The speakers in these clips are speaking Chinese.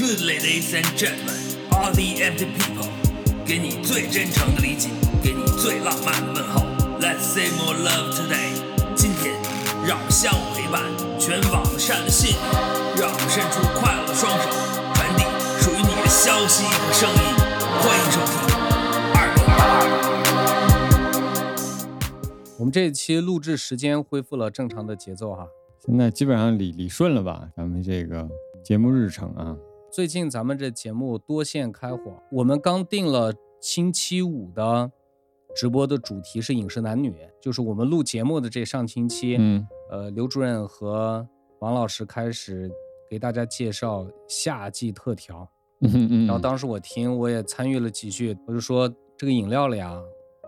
Good ladies and gentlemen, all the empty people，给你最真诚的理解，给你最浪漫的问候。Let's say more love today。今天，让我们相互陪伴，全网善的信，让我们伸出快乐的双手，传递属于你的消息和声音。欢迎收听二零二二。我们这一期录制时间恢复了正常的节奏哈。现在基本上理理顺了吧？咱们这个节目日程啊，最近咱们这节目多线开火，我们刚定了星期五的直播的主题是饮食男女，就是我们录节目的这上星期，嗯呃，刘主任和王老师开始给大家介绍夏季特调，嗯嗯，然后当时我听我也参与了几句，我就说这个饮料里啊，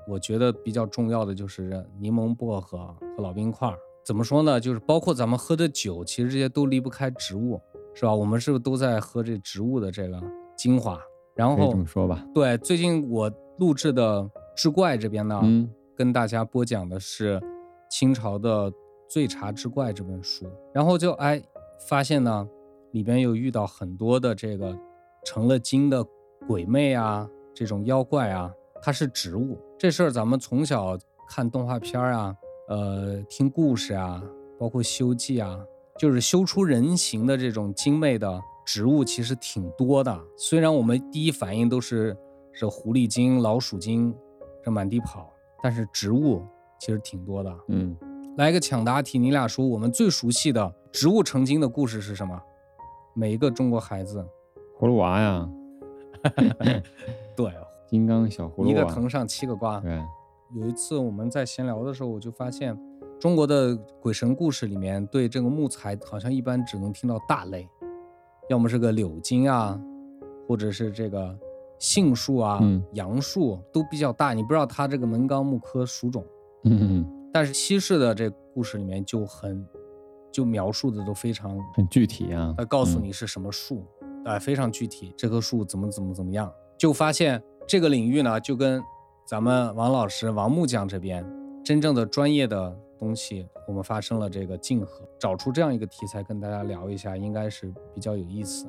我觉得比较重要的就是柠檬薄荷和老冰块儿。怎么说呢？就是包括咱们喝的酒，其实这些都离不开植物，是吧？我们是不是都在喝这植物的这个精华？然后么说吧。对，最近我录制的《志怪》这边呢，嗯跟大家播讲的是清朝的《醉茶志怪》这本书，然后就哎发现呢，里边有遇到很多的这个成了精的鬼魅啊，这种妖怪啊，它是植物。这事儿咱们从小看动画片儿啊，呃，听故事啊，包括《西游记》啊，就是修出人形的这种精美的植物，其实挺多的。虽然我们第一反应都是是狐狸精、老鼠精，这满地跑，但是植物其实挺多的。嗯，来一个抢答题，你俩说我们最熟悉的植物成精的故事是什么？每一个中国孩子，葫芦娃呀，对，金刚小葫芦娃，一个藤上七个瓜。对，有一次我们在闲聊的时候，我就发现中国的鬼神故事里面对这个木材好像一般只能听到大类，要么是个柳金啊，或者是这个杏树啊、嗯杨树都比较大，你不知道它这个门纲木科属种。嗯嗯，但是西式的这故事里面就很就描述的都非常，很具体啊。它告诉嗯你是什么树，哎、非常具体，这棵树怎么怎么怎么样，就发现这个领域呢，就跟咱们王老师王木匠这边真正的专业的东西，我们发生了这个竞合，找出这样一个题材跟大家聊一下，应该是比较有意思。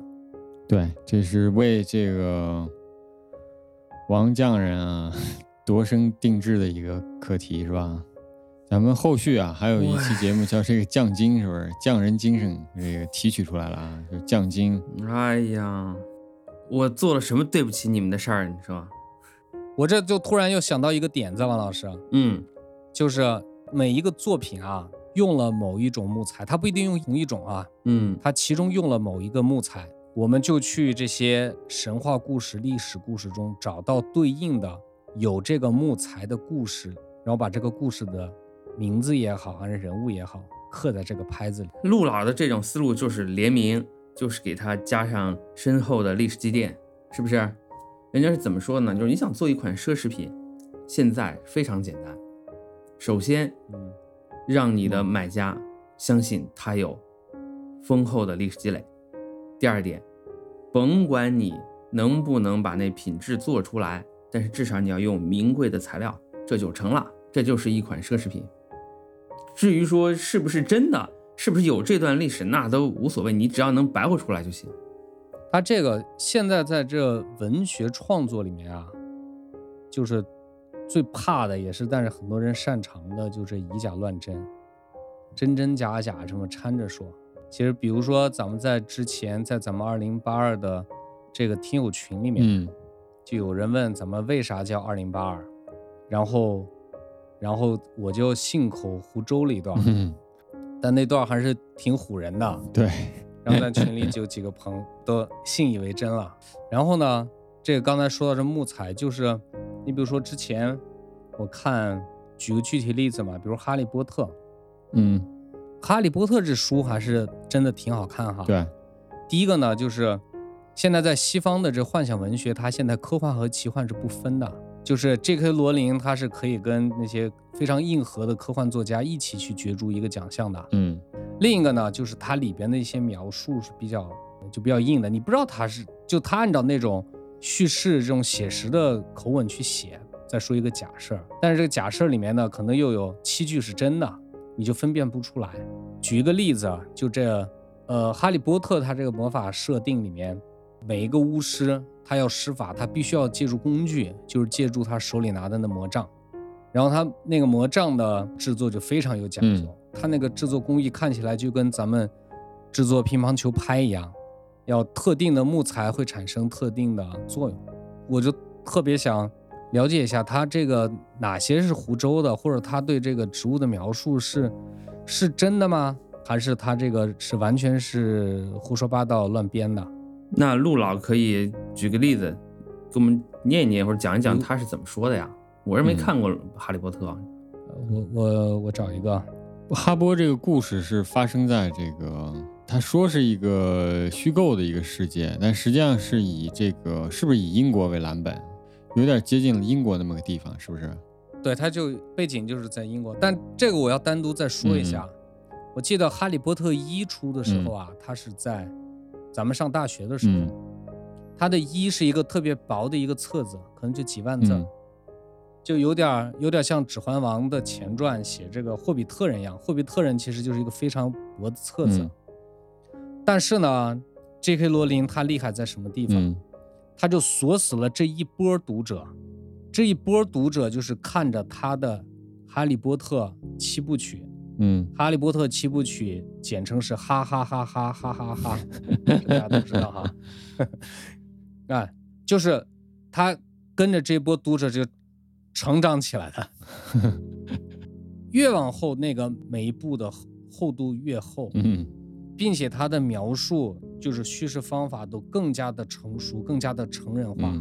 对，这是为这个王匠人啊 度身定制的一个课题，是吧？咱们后续啊还有一期节目叫这个匠精，是不是？匠人精神这个提取出来了啊，就匠精。哎呀，我做了什么对不起你们的事儿？你说？我这就突然又想到一个点子，王老师，嗯就是每一个作品啊，用了某一种木材，它不一定用同一种啊，嗯它其中用了某一个木材，我们就去这些神话故事、历史故事中找到对应的有这个木材的故事，然后把这个故事的名字也好，还是人物也好，刻在这个拍子里。陆老的这种思路就是联名，就是给它加上深厚的历史积淀，是不是？人家是怎么说呢？就是你想做一款奢侈品，现在非常简单。首先，嗯，让你的买家相信它有丰厚的历史积累。第二点，甭管你能不能把那品质做出来，但是至少你要用名贵的材料，这就成了，这就是一款奢侈品。至于说是不是真的，是不是有这段历史，那都无所谓，你只要能白活出来就行。它这个现在在这文学创作里面啊，就是最怕的也是，但是很多人擅长的就是以假乱真，真真假假这么掺着说。其实，比如说咱们在之前在咱们二零八二的这个听友群里面，嗯就有人问咱们为啥叫二零八二，然后，然后我就信口胡诌了一段，嗯，但那段还是挺唬人的。对，然后在群里就有几个朋友都信以为真了。然后呢，这个刚才说到这木材，就是你比如说之前我看，举个具体例子嘛，比如《哈利波特》，《嗯哈利波特》这书还是真的挺好看哈。，对，第一个呢就是现在在西方的这幻想文学，它现在科幻和奇幻是不分的。就是 J.K. 罗琳，他是可以跟那些非常硬核的科幻作家一起去角逐一个奖项的。嗯另一个呢，就是它里边的一些描述是比较就比较硬的，你不知道它是就他按照那种叙事这种写实的口吻去写，再说一个假设，但是这个假设里面呢，可能又有七句是真的，你就分辨不出来。举一个例子啊，就这呃，哈利波特它这个魔法设定里面每一个巫师他要施法，他必须要借助工具，就是借助他手里拿的那魔杖。然后他那个魔杖的制作就非常有讲究，他那个制作工艺看起来就跟咱们制作乒乓球拍一样，要特定的木材会产生特定的作用。我就特别想了解一下，他这个哪些是湖州的，或者他对这个植物的描述是是真的吗？还是他这个是完全是胡说八道、乱编的？那陆老可以举个例子，给我们念一念或者讲一讲他是怎么说的呀？我是没看过《哈利波特》，我我我找一个，哈波这个故事是发生在这个，他说是一个虚构的一个世界，但实际上是以这个是不是以英国为蓝本，有点接近了英国那么个地方，是不是？对，他就背景就是在英国，但这个我要单独再说一下。我记得《哈利波特》一出的时候啊，它是在咱们上大学的时候，它的一是一个特别薄的一个册子，可能就几万字，就有点有点像《指环王》的前传写这个霍比特人一样。霍比特人其实就是一个非常薄的册子，但是呢，J.K. 罗琳他厉害在什么地方？他就锁死了这一波读者，这一波读者就是看着他的《哈利波特》七部曲。嗯，哈利波特七部曲简称是哈哈哈哈哈哈哈，大家都知道哈。啊，就是他跟着这波读者就成长起来的，越往后那个每一步的厚度越厚，嗯，并且他的描述就是叙事方法都更加的成熟，更加的成人化。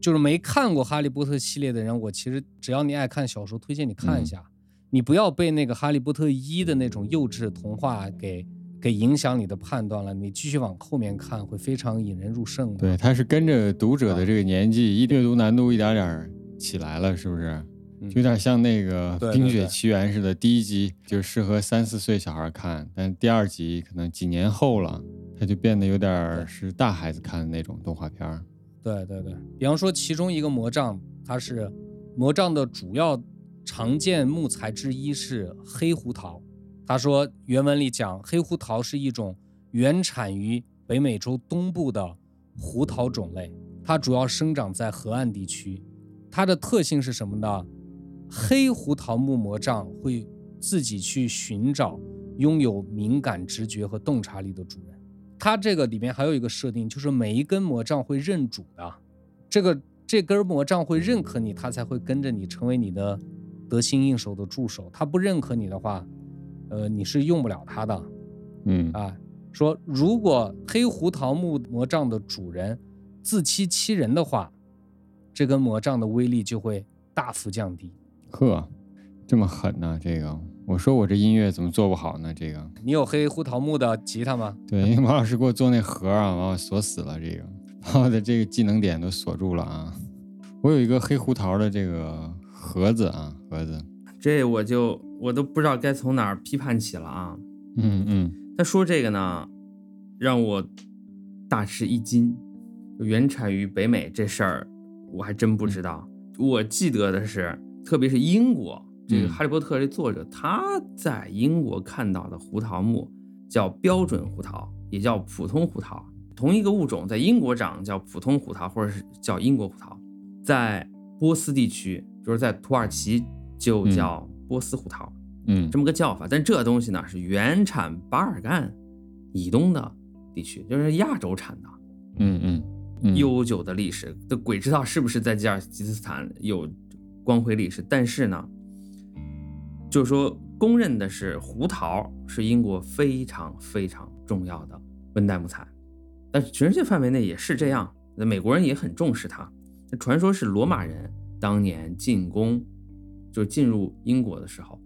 就是没看过哈利波特系列的人，我其实只要你爱看小说，推荐你看一下。你不要被那个《哈利波特一》的那种幼稚童话给给影响你的判断了，你继续往后面看会非常引人入胜的。对，他是跟着读者的这个年纪，一阅读难度一点点起来了，是不是？有点像那个《冰雪奇缘》似的，第一集就适合三四岁小孩看，但第二集可能几年后了，它就变得有点是大孩子看的那种动画片。对对对，比方说其中一个魔杖，它是魔杖的主要。常见木材之一是黑胡桃。他说，原文里讲，黑胡桃是一种原产于北美洲东部的胡桃种类，它主要生长在河岸地区。它的特性是什么呢？黑胡桃木魔杖会自己去寻找拥有敏感直觉和洞察力的主人。它这个里面还有一个设定，就是每一根魔杖会认主的，这个这根魔杖会认可你，它才会跟着你，成为你的。得心应手的助手，它不认可你的话，呃，你是用不了它的。嗯啊，说如果黑胡桃木魔杖的主人自欺欺人的话，这根魔杖的威力就会大幅降低。呵，这么狠呢？这个，我说我这音乐怎么做不好呢？这个，你有黑胡桃木的吉他吗？对，因为马老师给我做那盒啊，把我锁死了，这个把我的这个技能点都锁住了啊。我有一个黑胡桃的这个。盒子啊，盒子，这我就我都不知道该从哪儿批判起了啊。嗯嗯，他说这个呢，让我大吃一惊。原产于北美这事儿，我还真不知道。我记得的是，特别是英国这个《哈利波特》这作者，他在英国看到的胡桃木叫标准胡桃，也叫普通胡桃。同一个物种在英国长叫普通胡桃，或者是叫英国胡桃，在波斯地区。就是在土耳其就叫波斯胡桃，嗯，这么个叫法。但这东西呢是原产巴尔干以东的地区，就是亚洲产的，嗯嗯，悠久的历史，这鬼知道是不是在吉尔吉斯斯坦有光辉历史。但是呢，就是说公认的是胡桃是英国非常非常重要的温带木材，但是全世界范围内也是这样，那美国人也很重视它。传说是罗马人。当年进攻，就进入英国的时候，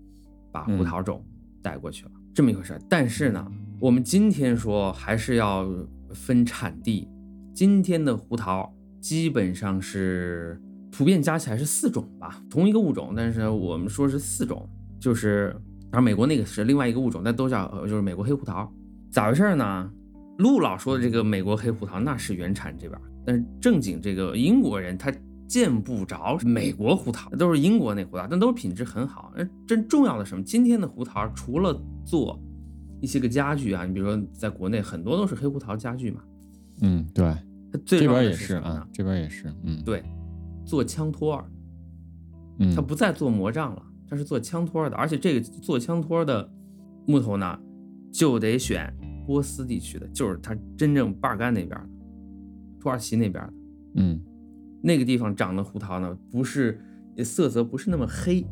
把胡桃种带过去了，这么一回事。但是呢，我们今天说还是要分产地。今天的胡桃基本上是普遍加起来是四种吧，同一个物种，但是我们说是四种，就是当然美国那个是另外一个物种，但都叫就是美国黑胡桃。咋回事呢？陆老说的这个美国黑胡桃那是原产这边，但是正经这个英国人他。见不着美国胡桃，都是英国那胡桃，但都是品质很好。那真重要的什么？今天的胡桃除了做一些个家具啊，你比如说在国内很多都是黑胡桃家具嘛。嗯，对，它最重要的这边也是啊，这边也是，嗯，，对，做枪托儿，嗯，它不再做魔杖了，他是做枪托儿的，而且这个做枪托儿的木头呢，就得选波斯地区的，就是他真正巴尔干那边的，土耳其那边的嗯。那个地方长的胡桃呢，不是色泽不是那么黑，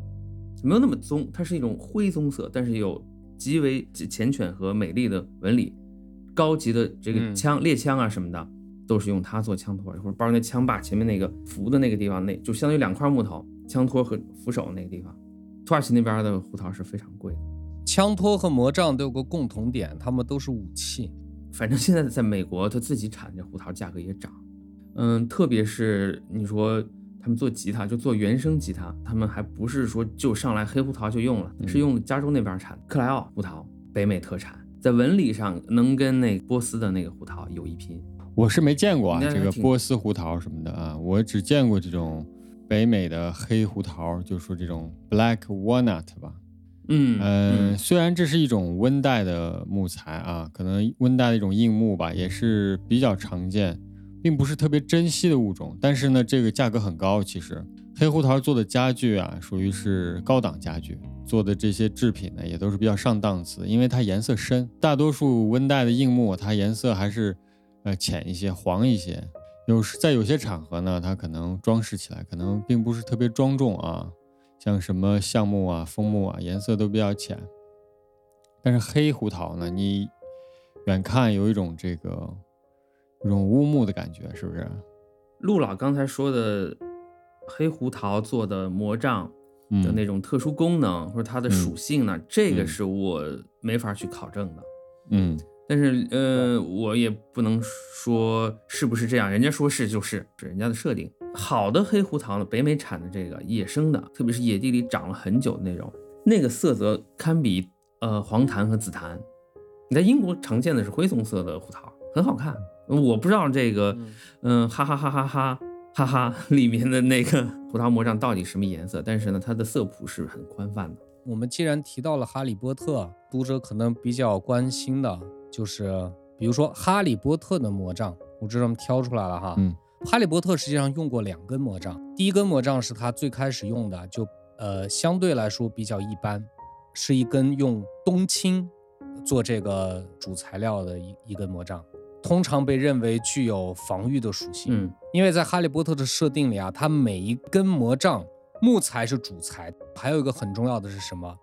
没有那么棕，它是一种灰棕色，但是有极为缱绻和美丽的纹理，高级的这个嗯。枪、猎枪啊什么的，都是用它做枪托儿，或者包括那枪把前面那个扶的那个地方，那就相当于两块木头，枪托和扶手那个地方。土耳其那边的胡桃是非常贵的，枪托和魔杖都有个共同点，它们都是武器。反正现在在美国，它自己产这胡桃价格也涨，嗯，特别是你说他们做吉他，就做原声吉他，他们还不是说就上来黑胡桃就用了，嗯是用加州那边产的克莱奥胡桃，北美特产，在纹理上能跟那波斯的那个胡桃有一拼。我是没见过啊，这个波斯胡桃什么的啊，我只见过这种北美的黑胡桃，就说这种 black walnut 吧。嗯嗯，虽然这是一种温带的木材啊，可能温带的一种硬木吧，也是比较常见，并不是特别珍惜的物种。但是呢，这个价格很高。其实黑胡桃做的家具啊，属于是高档家具，做的这些制品呢，也都是比较上档次，因为它颜色深。大多数温带的硬木，它颜色还是呃浅一些、黄一些。有时在有些场合呢，它可能装饰起来可能并不是特别庄重啊。像什么橡木啊、枫木啊，颜色都比较浅。但是黑胡桃呢，你远看有一种这个有种乌木的感觉，是不是？陆老刚才说的黑胡桃做的魔杖嗯的那种特殊功能、或者它的属性呢，这个是我没法去考证的。嗯但是呃，我也不能说是不是这样，人家说是就是，是人家的设定。好的黑胡桃呢，北美产的这个野生的，特别是野地里长了很久的那种，那个色泽堪比呃黄檀和紫檀。你在英国常见的是灰棕色的胡桃，很好看。我不知道这个，嗯，哈哈哈哈哈哈哈里面的那个胡桃魔杖到底什么颜色，但是呢，它的色谱是很宽泛的。我们既然提到了哈利波特，读者可能比较关心的就是，比如说哈利波特的魔杖，我这么挑出来了哈。嗯，哈利波特实际上用过两根魔杖，第一根魔杖是他最开始用的，就呃相对来说比较一般，是一根用冬青做这个主材料的一一根魔杖，通常被认为具有防御的属性。嗯因为在哈利波特的设定里啊，它每一根魔杖木材是主材，还有一个很重要的是什么？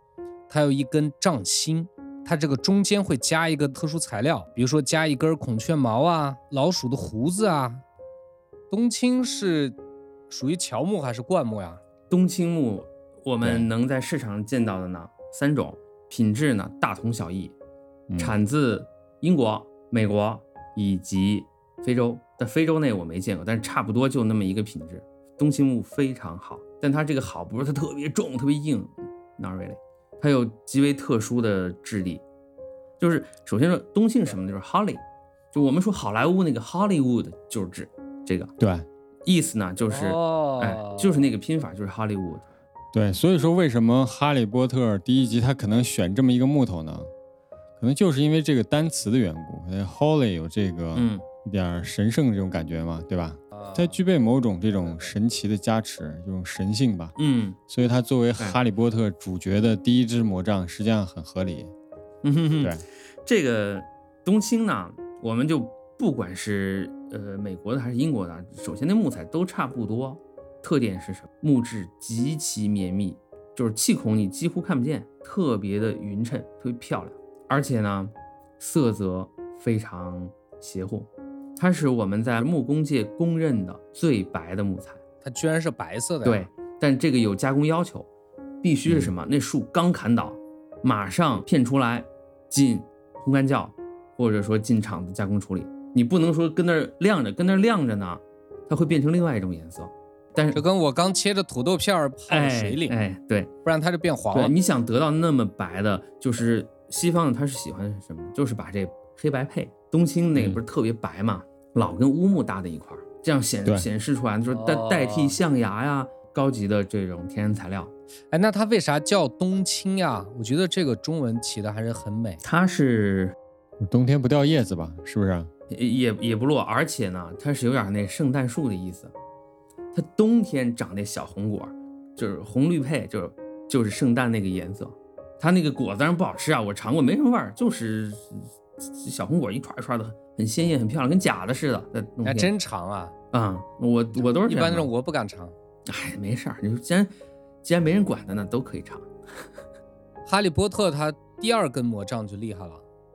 它有一根杖芯，它这个中间会加一个特殊材料，比如说加一根孔雀毛啊、老鼠的胡子啊。冬青是属于乔木还是灌木呀？冬青木我们能在市场上见到的呢，三种，品质呢大同小异，嗯产自英国、美国以及非洲。但非洲那我没见过，但是差不多就那么一个品质。冬青木非常好，但它这个好不是它特别重、特别硬，not really，它有极为特殊的质地。就是首先说东姓什么？就是 holly，就我们说好莱坞那个 Hollywood 就是指这个对意思呢，就是、哦哎，就是那个拼法，就是 Hollywood。对，所以说为什么《哈利波特》第一集他可能选这么一个木头呢？可能就是因为这个单词的缘故，因为，Holly 有这个嗯，一点神圣这种感觉嘛，对吧？啊它具备某种这种神奇的加持，这种神性吧。嗯所以它作为哈利波特主角的第一支魔杖，实际上很合理。嗯哼哼，对，这个冬青呢，我们就不管是呃美国的还是英国的，首先那木材都差不多，特点是什么？木质极其绵密，就是气孔你几乎看不见，特别的匀称，特别漂亮，而且呢，色泽非常邪乎，它是我们在木工界公认的最白的木材。它居然是白色的。对，，但这个有加工要求，必须是什么？那树刚砍倒，马上片出来，进烘干窖，或者说进厂子加工处理。你不能说跟那儿晾着，跟那儿晾着呢，它会变成另外一种颜色。但是就跟我刚切的土豆片儿泡在水里，哎，哎对不然它就变黄对，了。你想得到那么白的，就是西方的，他是喜欢什么？就是把这黑白配。冬青那个嗯不是特别白嘛，老跟乌木搭在一块儿，这样显显示出来就是代代替哦象牙呀，高级的这种天然材料。哎，那它为啥叫冬青呀？我觉得这个中文起的还是很美。它是冬天不掉叶子吧？是不是？也也也不落，而且呢，它是有点那圣诞树的意思。它冬天长那小红果，就是红绿配，就是就是圣诞那个颜色。它那个果子当然不好吃啊，我尝过没什么味儿，就是小红果一串一串的，很鲜艳，很漂亮，跟假的似的。在冬天还真长啊！啊、我我都是一般这种我不敢尝。哎，没事儿，你说既然既然没人管的呢，都可以尝。哈利波特他第二根魔杖就厉害了。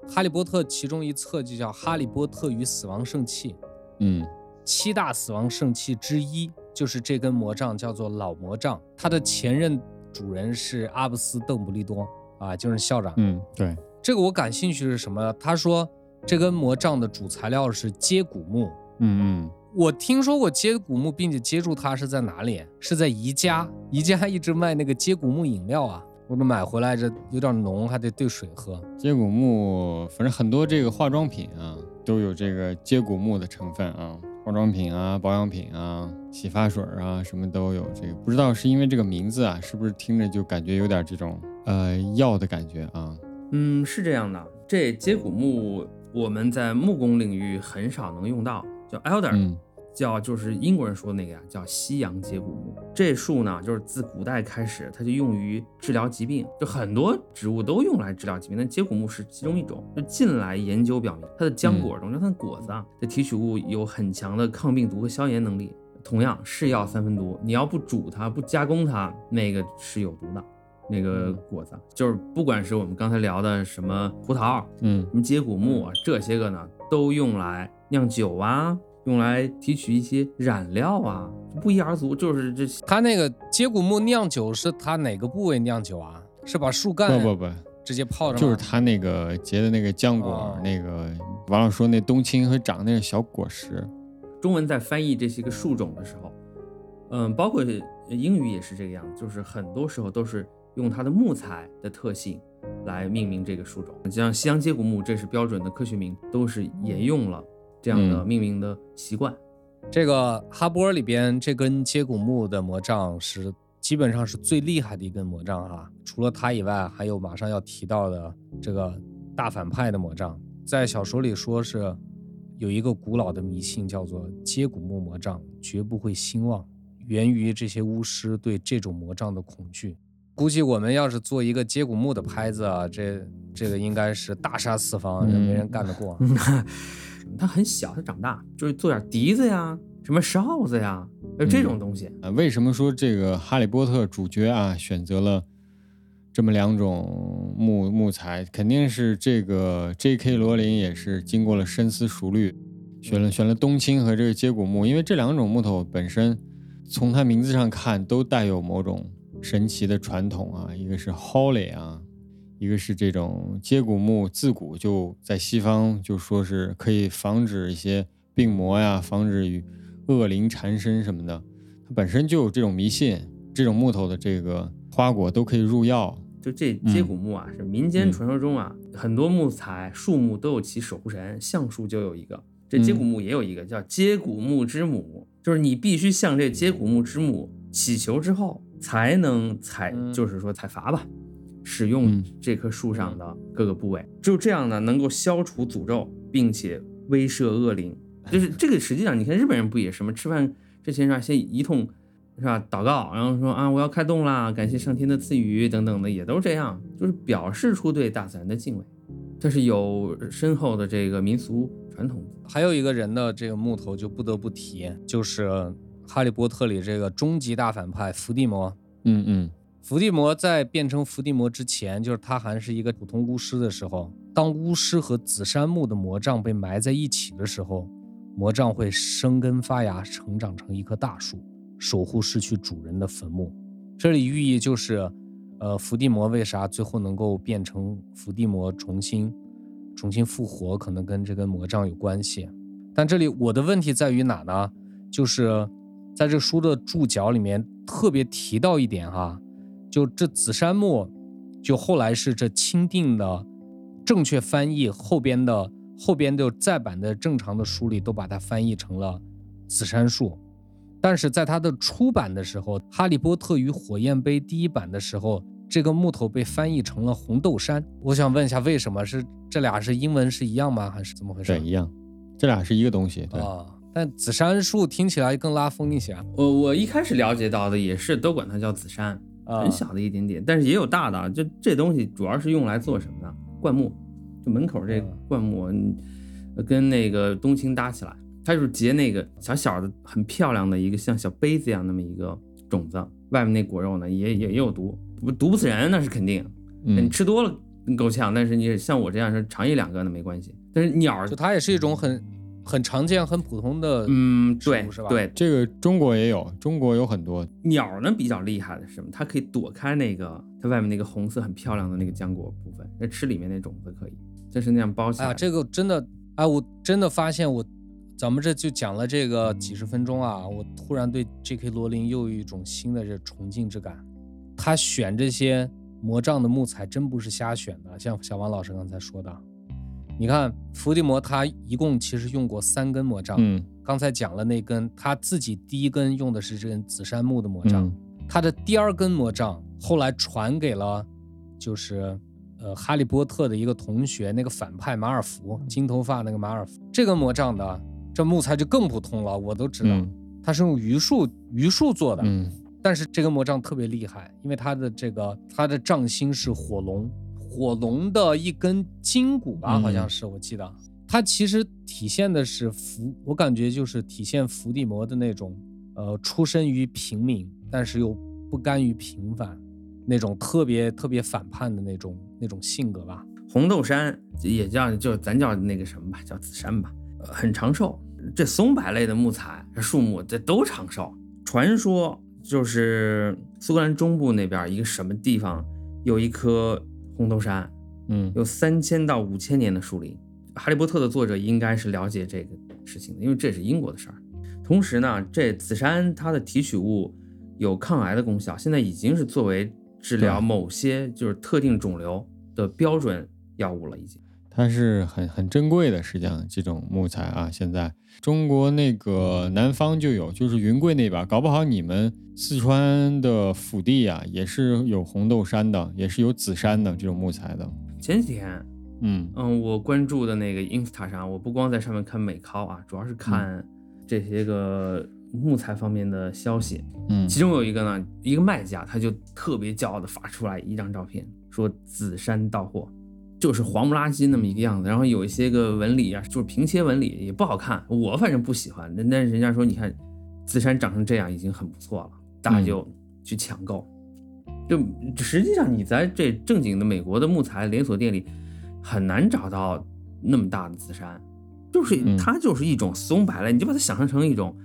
哈利波特其中一册就叫《哈利波特与死亡圣器》，嗯七大死亡圣器之一就是这根魔杖，叫做老魔杖。它的前任主人是阿布斯·邓布利多啊，就是校长。嗯，对，这个我感兴趣是什么？他说这根魔杖的主材料是接骨木。嗯嗯我听说过接骨木，并且接触它是在哪里？是在宜家，宜家一直卖那个接骨木饮料啊，我都买回来，这有点浓，还得兑水喝。接骨木，反正很多这个化妆品啊都有这个接骨木的成分啊，化妆品啊、保养品啊、洗发水啊什么都有。这个不知道是因为这个名字啊，是不是听着就感觉有点这种呃药的感觉啊？嗯，是这样的，这接骨木我们在木工领域很少能用到，叫 elder，、嗯叫就是英国人说的那个呀，叫西洋接骨木。这树呢，就是自古代开始，它就用于治疗疾病，就很多植物都用来治疗疾病，但接骨木是其中一种。就近来研究表明，它的浆果中，就它的果子啊的提取物有很强的抗病毒和消炎能力。同样是药三分毒，你要不煮它，不加工它，那个是有毒的。那个果子就是不管是我们刚才聊的什么胡桃，嗯什么接骨木啊，这些个呢，都用来酿酒啊，用来提取一些染料啊，不一而足。就是这它那个接骨木酿酒是它哪个部位酿酒啊？是把树干不不不，直接泡着吗？就是它那个结的那个浆果，哦那个王老说那冬青和长那个小果实。中文在翻译这些个树种的时候，嗯，包括英语也是这个样子，就是很多时候都是用它的木材的特性来命名这个树种。像西洋接骨木，这是标准的科学名，都是沿用了这样的嗯命名的习惯。这个哈波里边这根接骨木的魔杖是基本上是最厉害的一根魔杖哈。除了它以外，还有马上要提到的这个大反派的魔杖，在小说里说是有一个古老的迷信叫做接骨木魔杖绝不会兴旺，源于这些巫师对这种魔杖的恐惧。估计我们要是做一个接骨木的拍子啊，这这个应该是大杀四方，这没人干得过。它很小，它长大就是做点笛子呀，什么哨子呀，就这种东西。啊，为什么说这个《哈利波特》主角啊选择了这么两种木木材？肯定是这个 J.K. 罗琳也是经过了深思熟虑，选了选了冬青和这个接骨木，因为这两种木头本身从它名字上看都带有某种神奇的传统啊，一个是 Holly 啊。一个是这种接骨木，自古就在西方就说是可以防止一些病魔呀，防止与恶灵缠身什么的。它本身就有这种迷信，这种木头的这个花果都可以入药。就这接骨木啊，是民间传说中啊，很多木材树木都有其守护神，橡树就有一个，这接骨木也有一个，叫接骨木之母，就是你必须向这接骨木之母祈求之后，才能采，嗯就是说采伐吧，使用嗯这棵树上的各个部位，只有这样呢，能够消除诅咒，并且威慑恶灵。就是这个，实际上你看日本人不也什么吃饭之前是吧，先一通是吧祷告，然后说啊我要开动啦，感谢上天的赐予等等的，也都这样，就是表示出对大自然的敬畏。这是有深厚的这个民俗传统。还有一个人的这个木头就不得不提，就是《哈利波特》里这个终极大反派伏地魔。嗯嗯伏地魔在变成伏地魔之前，就是他还是一个普通巫师的时候，当巫师和紫杉木的魔杖被埋在一起的时候，魔杖会生根发芽，成长成一棵大树，守护失去主人的坟墓。这里寓意就是，呃，伏地魔为啥最后能够变成伏地魔，重新重新复活，可能跟这根魔杖有关系。但这里我的问题在于哪呢？就是在这书的注脚里面特别提到一点哈，就这紫杉木，就后来是这钦定的正确翻译，后边的后边的再版的正常的书里都把它翻译成了紫杉树，但是在它的出版的时候，《哈利波特与火焰杯》第一版的时候，这个木头被翻译成了红豆杉。我想问一下，为什么是这俩是英文是一样吗？还是怎么回事？对，一样。这俩是一个东西。对，啊，但紫杉树听起来更拉风一些啊。我我一开始了解到的也是都管它叫紫杉，啊很小的一点点，但是也有大的啊。就这东西主要是用来做什么的？灌木，就门口这个灌木，跟那个冬青搭起来，它就是结那个小小的、很漂亮的一个像小杯子一样那么一个种子，外面那果肉呢也也也有毒，不毒不死人那是肯定，你嗯，吃多了够呛，但是你像我这样是尝一两个那没关系。但是鸟儿就，它也是一种很很常见、很普通的，嗯，对是吧对，这个中国也有，中国有很多。鸟儿呢比较厉害的是什么？它可以躲开那个它外面那个红色很漂亮的那个浆果部分，那吃里面那种子可以，就是那样包起来，啊，这个真的，哎，我真的发现我，咱们这就讲了这个几十分钟啊，我突然对 J.K. 罗琳又有一种新的这崇敬之感。他选这些魔杖的木材真不是瞎选的，像小王老师刚才说的，你看伏地魔他一共其实用过三根魔杖，嗯刚才讲了那根，他自己第一根用的是这根紫杉木的魔杖，嗯他的第二根魔杖后来传给了，就是呃哈利波特的一个同学，那个反派马尔福，金头发那个马尔福。这根魔杖的这木材就更普通了，我都知道，嗯它是用榆树榆树做的。嗯但是这根魔杖特别厉害，因为它的这个它的杖心是火龙，火龙的一根筋骨吧，嗯好像是我记得。它其实体现的是伏，我感觉就是体现伏地魔的那种，呃，出身于平民，但是又不甘于平凡，那种特别特别反叛的那种那种性格吧。红豆杉也叫就咱叫那个什么吧，叫紫杉吧，呃很长寿。这松柏类的木材树木这都长寿。传说就是苏格兰中部那边一个什么地方有一棵红豆杉，嗯有三千到五千年的树龄。哈利波特的作者应该是了解这个事情的，因为这是英国的事儿。同时呢，这紫杉它的提取物有抗癌的功效，现在已经是作为治疗某些就是特定肿瘤的标准药物了，已经。它是很很珍贵的，实际上这种木材啊，现在中国那个南方就有，就是云贵那边，搞不好你们四川的腹地啊，也是有红豆杉的，也是有紫杉的这种木材的。前几天，嗯嗯，我关注的那个 Insta 上，我不光在上面看美考啊，主要是看这些个木材方面的消息。嗯其中有一个呢，一个卖家他就特别骄傲的发出来一张照片，说紫杉到货，就是黄不拉几那么一个样子，然后有一些个纹理啊，就是平切纹理也不好看，我反正不喜欢。那那人家说，你看紫杉长成这样已经很不错了，大家就去抢购。就实际上你在这正经的美国的木材连锁店里很难找到那么大的紫杉，就是嗯它就是一种松柏类，你就把它想象成一种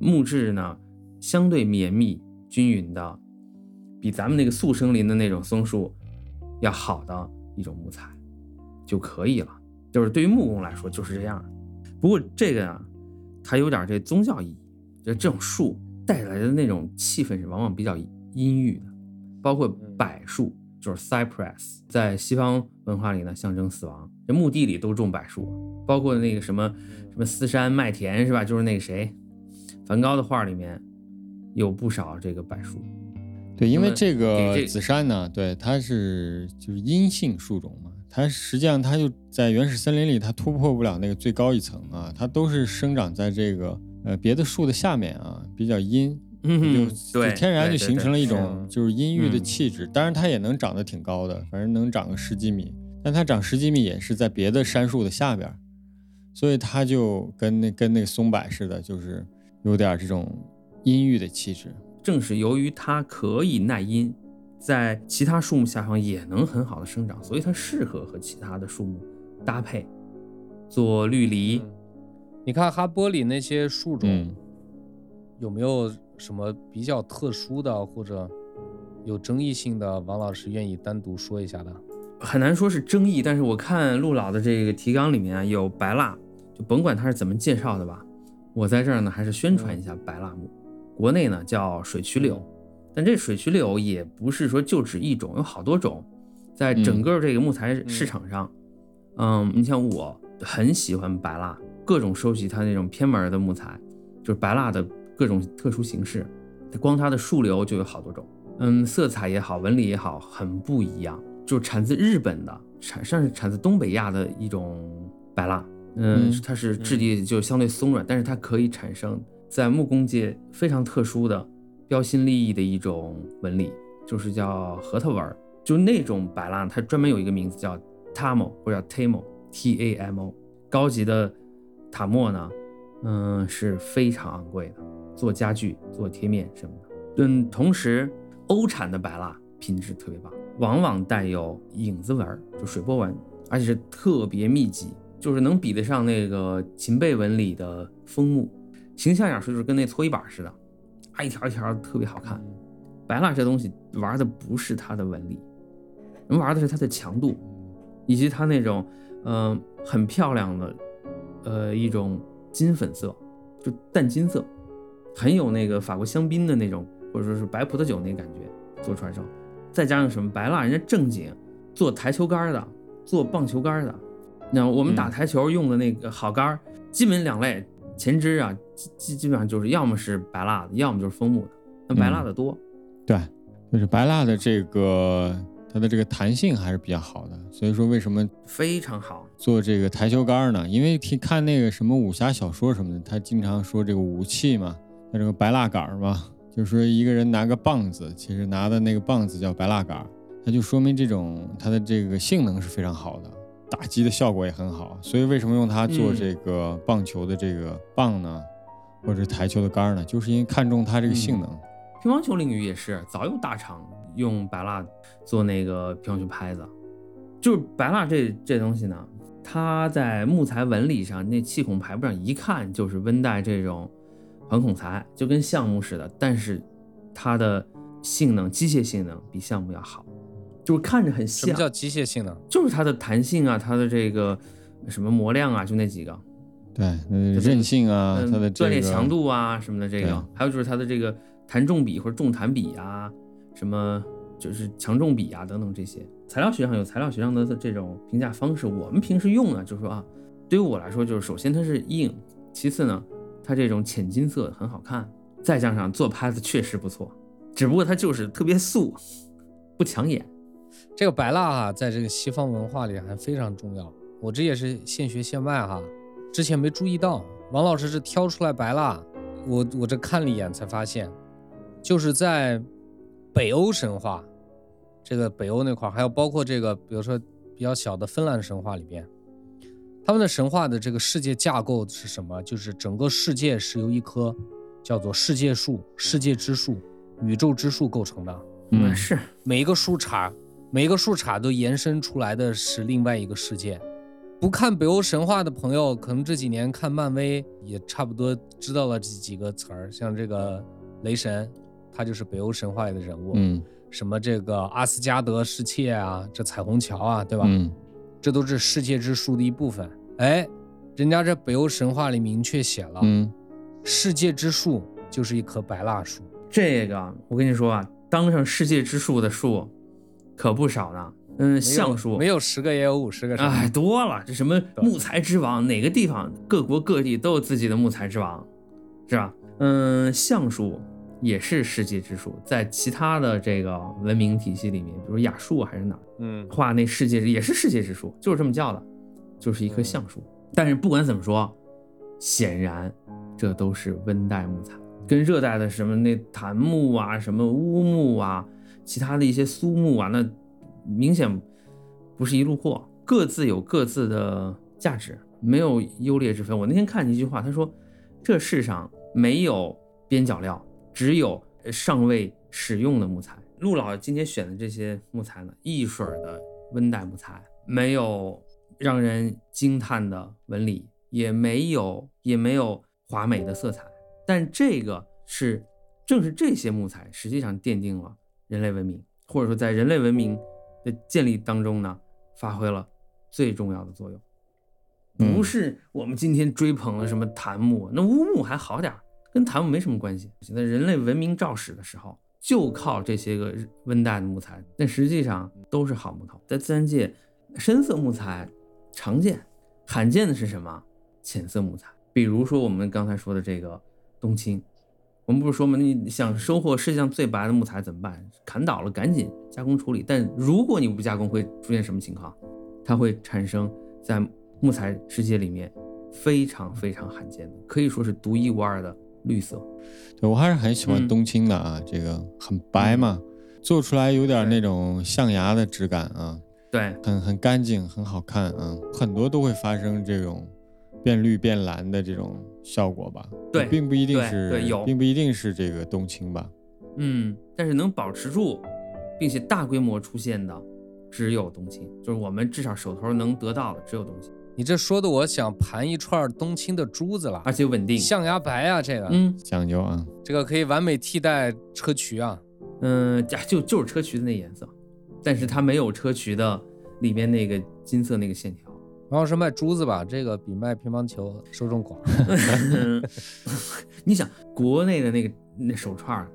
木质呢相对绵密均匀的，比咱们那个速生林的那种松树要好的一种木材就可以了。就是对于木工来说就是这样。不过这个啊，它有点这宗教意义，就这种树带来的那种气氛是往往比较阴郁的，包括柏树，就是 cypress，在西方文化里呢象征死亡，这墓地里都种柏树，包括那个什么什么斯山麦田是吧？就是那个谁，梵高的画里面有不少这个柏树。对，因为这个紫杉呢，对，它是就是阴性树种嘛，它实际上它就在原始森林里，它突破不了那个最高一层啊，它都是生长在这个呃别的树的下面啊，比较阴，嗯就对就天然就形成了一种就是阴郁的嗯气质。当然，它也能长得挺高的，反正能长个十几米，但它长十几米也是在别的杉树的下边儿，所以它就跟那跟那个松柏似的，就是有点这种阴郁的气质。正是由于它可以耐阴，在其他树木下方也能很好的生长，所以它适合和其他的树木搭配做绿篱。你看哈波里那些树种，嗯有没有什么比较特殊的或者有争议性的？王老师愿意单独说一下的？很难说是争议，但是我看陆老的这个提纲里面啊有白蜡，就甭管他是怎么介绍的吧，我在这儿呢还是宣传一下白蜡木。国内呢叫水曲柳，但这水曲柳也不是说就只一种，有好多种，在整个这个木材市场上，嗯，你像我很喜欢白蜡，各种收集它那种偏门的木材，就是白蜡的各种特殊形式，光它的树瘤就有好多种，嗯，色彩也好，纹理也好，很不一样。就产自日本的，产算是产自东北亚的一种白蜡，嗯，嗯它是质地就相对松软，但是它可以产生在木工界非常特殊的标新立异的一种纹理，就是叫核桃纹儿。就那种白蜡，它专门有一个名字叫 tamo 或者叫 tamo，t a m o。高级的塔莫呢，嗯，是非常昂贵的，做家具、做贴面什么的。嗯，同时欧产的白蜡品质特别棒，往往带有影子纹，就水波纹，而且是特别密集，就是能比得上那个秦贝纹理的枫木。形象点说，就是跟那搓衣板似的，一条一条的特别好看。白蜡这东西玩的不是它的纹理，人玩的是它的强度，以及它那种嗯、呃很漂亮的呃一种金粉色，就淡金色，很有那个法国香槟的那种，或者说是白葡萄酒那感觉做出来之后，再加上什么白蜡，人家正经做台球杆的，做棒球杆的，那我们打嗯台球用的那个好杆儿，基本两类，前肢啊基基基本上就是要么是白蜡的，要么就是枫木的，那白蜡的多。对，就是白蜡的这个它的这个弹性还是比较好的，所以说为什么非常好，做这个台球杆儿呢？因为听看那个什么武侠小说什么的，他经常说这个武器嘛，那这个白蜡杆儿嘛，就是说一个人拿个棒子，其实拿的那个棒子叫白蜡杆儿，它就说明这种它的这个性能是非常好的，打击的效果也很好。所以为什么用它做嗯这个棒球的这个棒呢，或者是台球的杆儿呢？就是因为看中它这个性能。乒乓球领域也是，早有大厂用白蜡做那个乒乓球拍子。就是白蜡这这东西呢，它在木材纹理上，那气孔排布上一看就是温带这种环孔材，就跟橡木似的，但是它的性能、机械性能比橡木要好，就是看着很像，什么叫机械性能？就是它的弹性啊，它的这个什么模量啊，就那几个。对，呃韧性啊，嗯，它的这个锻炼强度啊什么的，这个，还有就是它的这个弹重比或者重弹比啊，什么就是强重比啊等等这些。材料学上有材料学上的这种评价方式，我们平时用呢，就是说啊，对于我来说，就是首先它是硬，其次呢，它这种浅金色很好看，再加上做拍子确实不错，只不过它就是特别素，不抢眼。这个白蜡哈、在这个西方文化里还非常重要。我这也是现学现卖哈，之前没注意到。王老师是挑出来白蜡，我我这看了一眼才发现，就是在北欧神话，这个北欧那块儿，还有包括这个，比如说比较小的芬兰神话里边，他们的神话的这个世界架构是什么？就是整个世界是由一棵叫做世界树、世界之树、宇宙之树构成的。嗯是，每一个树杈，每一个树杈都延伸出来的是另外一个世界。不看北欧神话的朋友，可能这几年看漫威也差不多知道了这几个词儿，像这个雷神，他就是北欧神话里的人物。嗯什么这个阿斯加德侍妾啊，这彩虹桥啊，对吧？嗯这都是世界之树的一部分。哎，人家这北欧神话里明确写了，嗯世界之树就是一棵白蜡树。这个我跟你说啊，当上世界之树的树可不少呢。嗯，橡树没有十个也有五十个。哎，多了，这什么木材之王，哪个地方各国各地都有自己的木材之王，是吧？嗯，橡树也是世界之树，在其他的这个文明体系里面，比如亚述还是哪儿，嗯，画那世界也是世界之树，就是这么叫的，就是一棵橡树。但是不管怎么说，显然这都是温带木材，跟热带的什么那檀木啊、什么乌木啊、其他的一些苏木啊，那明显不是一路货，各自有各自的价值，没有优劣之分。我那天看一句话，他说：“这世上没有边角料，只有尚未使用的木材。”陆老今天选的这些木材呢，一水的温带木材，没有让人惊叹的纹理，也没有也没有华美的色彩，但这个是正是这些木材实际上奠定了人类文明，或者说在人类文明的建立当中呢，发挥了最重要的作用。嗯不是我们今天追捧的什么檀木，那乌木还好点儿，跟檀木没什么关系。在人类文明肇始的时候，就靠这些个温带的木材，但实际上都是好木头。在自然界，深色木材常见，罕见的是什么？浅色木材，比如说我们刚才说的这个冬青。我们不是说吗？你想收获世界上最白的木材怎么办？砍倒了赶紧加工处理。但如果你不加工，会出现什么情况？它会产生在木材世界里面非常非常罕见的，可以说是独一无二的绿色。对我还是很喜欢嗯冬青的啊，这个很白嘛，做出来有点那种象牙的质感啊，对，很很干净，很好看啊，很多都会发生这种变绿变蓝的这种效果吧？对并不一定是，对有并不一定是这个冬青吧？嗯，但是能保持住，并且大规模出现的，只有冬青，就是我们至少手头能得到的只有冬青，你这说的我想盘一串冬青的珠子了，而且稳定。象牙白啊，这个，嗯讲究啊，这个可以完美替代砗磲啊。嗯，呀，就就是砗磲的那颜色，但是它没有砗磲的里面那个金色那个线条。然后是卖珠子吧，这个比卖乒乓球受众广。你想，国内的那个那手串儿，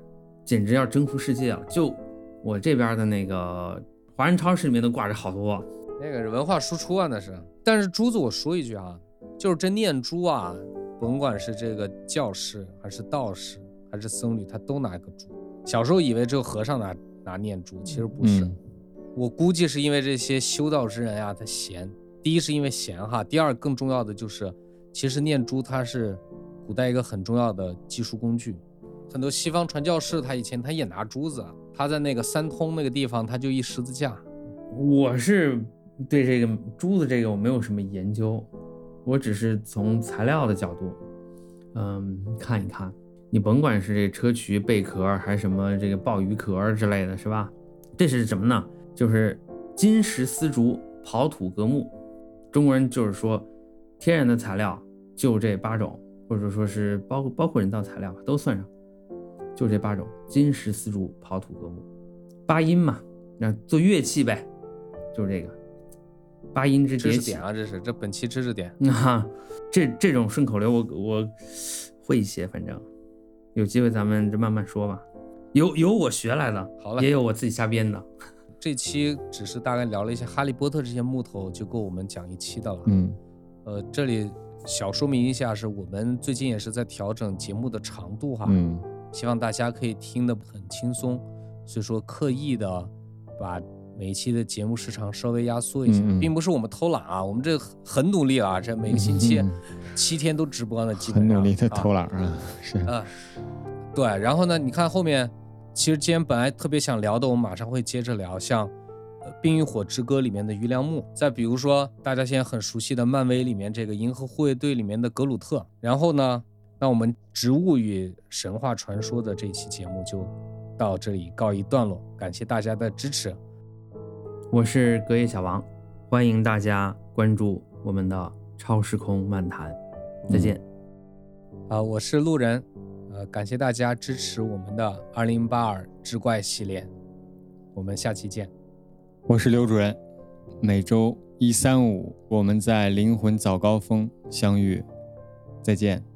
简直要征服世界了。就我这边的那个华人超市里面都挂着好多。那个是文化输出啊，那是。但是珠子，我说一句啊，就是这念珠啊，甭管是这个教士还是道士还是僧侣，他都拿一个珠。小时候以为只有和尚拿拿念珠，其实不是。嗯我估计是因为这些修道之人呀、他闲。第一是因为闲哈，第二更重要的就是，其实念珠它是古代一个很重要的技术工具。很多西方传教士他以前他也拿珠子，他在那个三通那个地方他就一十字架，我是对这个珠子这个我没有什么研究，我只是从材料的角度，嗯，看一看。你甭管是这车渠、贝壳，还是什么这个鲍鱼壳之类的，是吧？这是什么呢？就是金石丝竹、刨土革木。中国人就是说，天然的材料就这八种，或者说是包括包括人造材料吧，都算上，就这八种：金石丝竹、刨土革木。八音嘛，那做乐器呗，就是这个八音之叠起知识点。啊，这是这本期知识点。啊，这这种顺口溜我我会一些，反正有机会咱们就慢慢说吧。有有我学来的，好嘞也有我自己瞎编的。这期只是大概聊了一下《哈利波特》这些木头，就够我们讲一期的了。嗯。呃，这里小说明一下，是我们最近也是在调整节目的长度哈，嗯。希望大家可以听得很轻松，所以说刻意的把每一期的节目时长稍微压缩一下，嗯嗯。并不是我们偷懒啊，我们这很努力了啊，这每个星期嗯。七天都直播呢，基本上很努力的啊偷懒啊，是，啊，对，然后呢，你看后面，其实今天本来特别想聊的，我们马上会接着聊，像呃《冰与火之歌》里面的于良木，再比如说大家现在很熟悉的漫威里面这个银河护卫队里面的格鲁特，然后呢，那我们植物与神话传说的这一期节目就到这里告一段落，感谢大家的支持，我是隔夜小王，欢迎大家关注我们的超时空漫谈，再见。啊、我是路人，呃，感谢大家支持我们的二零八二志怪系列，我们下期见。我是刘主任，每周一三五我们在灵魂早高峰相遇，再见。